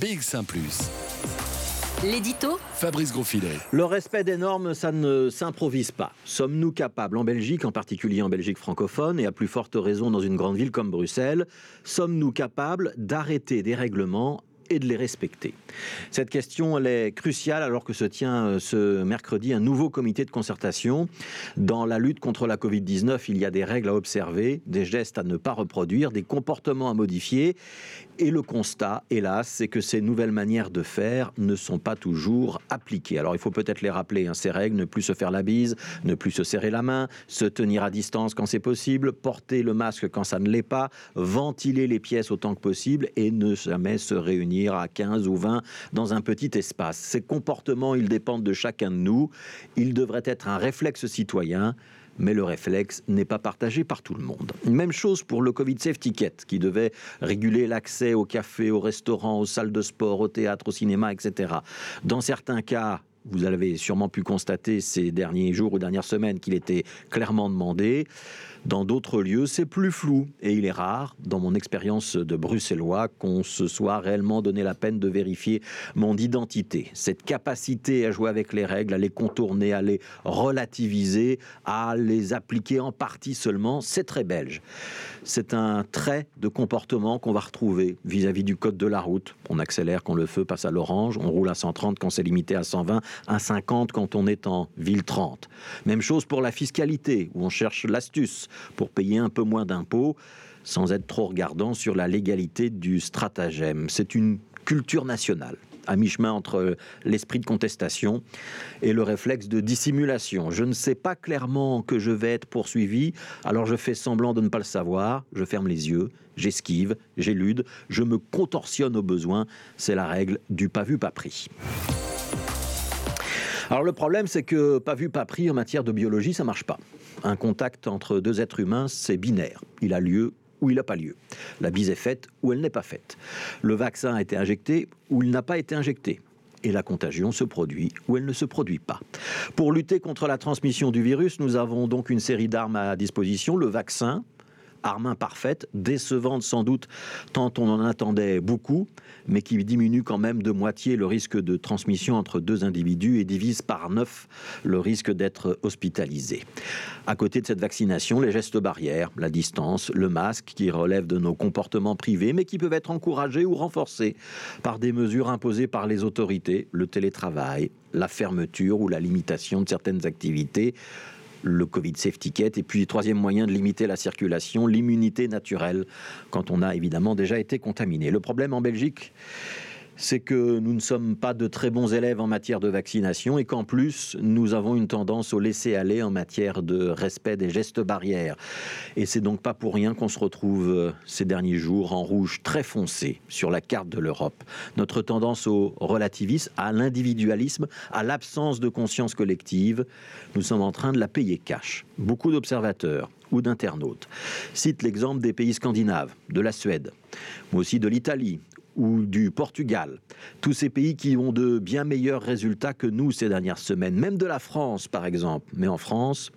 BX1 ⁇ L'édito Fabrice Grosfilet. Le respect des normes, ça ne s'improvise pas. Sommes-nous capables, en Belgique, en particulier en Belgique francophone, et à plus forte raison dans une grande ville comme Bruxelles, sommes-nous capables d'arrêter des règlements et de les respecter Cette question elle est cruciale alors que se tient euh, ce mercredi un nouveau comité de concertation. Dans la lutte contre la Covid-19, il y a des règles à observer, des gestes à ne pas reproduire, des comportements à modifier. Et le constat, hélas, c'est que ces nouvelles manières de faire ne sont pas toujours appliquées. Alors il faut peut-être les rappeler, hein, ces règles, ne plus se faire la bise, ne plus se serrer la main, se tenir à distance quand c'est possible, porter le masque quand ça ne l'est pas, ventiler les pièces autant que possible et ne jamais se réunir à 15 ou 20 dans un petit espace. Ces comportements, ils dépendent de chacun de nous. Ils devraient être un réflexe citoyen mais le réflexe n'est pas partagé par tout le monde. Même chose pour le Covid Safety Ticket, qui devait réguler l'accès au café, au restaurant, aux salles de sport, au théâtre, au cinéma, etc. Dans certains cas, vous avez sûrement pu constater ces derniers jours ou dernières semaines qu'il était clairement demandé. Dans d'autres lieux, c'est plus flou et il est rare, dans mon expérience de bruxellois, qu'on se soit réellement donné la peine de vérifier mon identité. Cette capacité à jouer avec les règles, à les contourner, à les relativiser, à les appliquer en partie seulement, c'est très belge. C'est un trait de comportement qu'on va retrouver vis-à-vis du code de la route. On accélère quand le feu passe à l'orange, on roule à 130 quand c'est limité à 120, à 50 quand on est en ville 30. Même chose pour la fiscalité, où on cherche l'astuce pour payer un peu moins d'impôts sans être trop regardant sur la légalité du stratagème. C'est une culture nationale à mi-chemin entre l'esprit de contestation et le réflexe de dissimulation. Je ne sais pas clairement que je vais être poursuivi, alors je fais semblant de ne pas le savoir, je ferme les yeux, j'esquive, j'élude, je me contorsionne au besoin. C'est la règle du pas vu, pas pris. Alors le problème, c'est que pas vu, pas pris en matière de biologie, ça marche pas. Un contact entre deux êtres humains, c'est binaire. Il a lieu ou il n'a pas lieu. La bise est faite ou elle n'est pas faite. Le vaccin a été injecté ou il n'a pas été injecté. Et la contagion se produit ou elle ne se produit pas. Pour lutter contre la transmission du virus, nous avons donc une série d'armes à disposition. Le vaccin, arme imparfaite, décevante sans doute, tant on en attendait beaucoup, mais qui diminue quand même de moitié le risque de transmission entre deux individus et divise par neuf le risque d'être hospitalisé. À côté de cette vaccination, les gestes barrières, la distance, le masque, qui relèvent de nos comportements privés, mais qui peuvent être encouragés ou renforcés par des mesures imposées par les autorités, le télétravail, la fermeture ou la limitation de certaines activités, le Covid Safety Ticket. Et puis, troisième moyen de limiter la circulation, l'immunité naturelle, quand on a évidemment déjà été contaminé. Le problème en Belgique, c'est que nous ne sommes pas de très bons élèves en matière de vaccination et qu'en plus, nous avons une tendance au laisser-aller en matière de respect des gestes barrières. Et c'est donc pas pour rien qu'on se retrouve euh, ces derniers jours en rouge très foncé sur la carte de l'Europe. Notre tendance au relativisme, à l'individualisme, à l'absence de conscience collective, nous sommes en train de la payer cash. Beaucoup d'observateurs ou d'internautes citent l'exemple des pays scandinaves, de la Suède, mais aussi de l'Italie ou du Portugal. Tous ces pays qui ont de bien meilleurs résultats que nous ces dernières semaines, même de la France par exemple. Mais en France,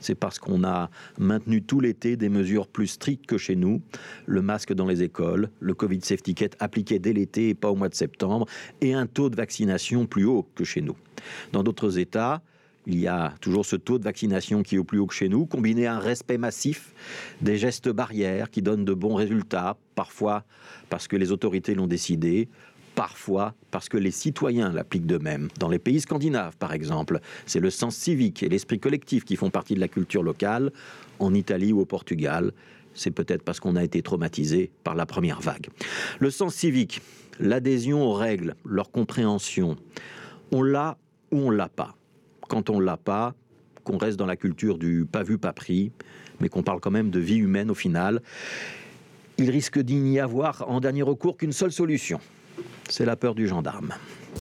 c'est parce qu'on a maintenu tout l'été des mesures plus strictes que chez nous. Le masque dans les écoles, le Covid Safety Kit appliqué dès l'été et pas au mois de septembre, et un taux de vaccination plus haut que chez nous. Dans d'autres États, il y a toujours ce taux de vaccination qui est au plus haut que chez nous, combiné à un respect massif des gestes barrières qui donnent de bons résultats, parfois parce que les autorités l'ont décidé, parfois parce que les citoyens l'appliquent d'eux-mêmes. Dans les pays scandinaves, par exemple, c'est le sens civique et l'esprit collectif qui font partie de la culture locale. En Italie ou au Portugal, c'est peut-être parce qu'on a été traumatisé par la première vague. Le sens civique, l'adhésion aux règles, leur compréhension, on l'a ou on l'a pas quand on l'a pas, qu'on reste dans la culture du pas vu, pas pris, mais qu'on parle quand même de vie humaine au final, il risque d'y avoir en dernier recours qu'une seule solution. C'est la peur du gendarme.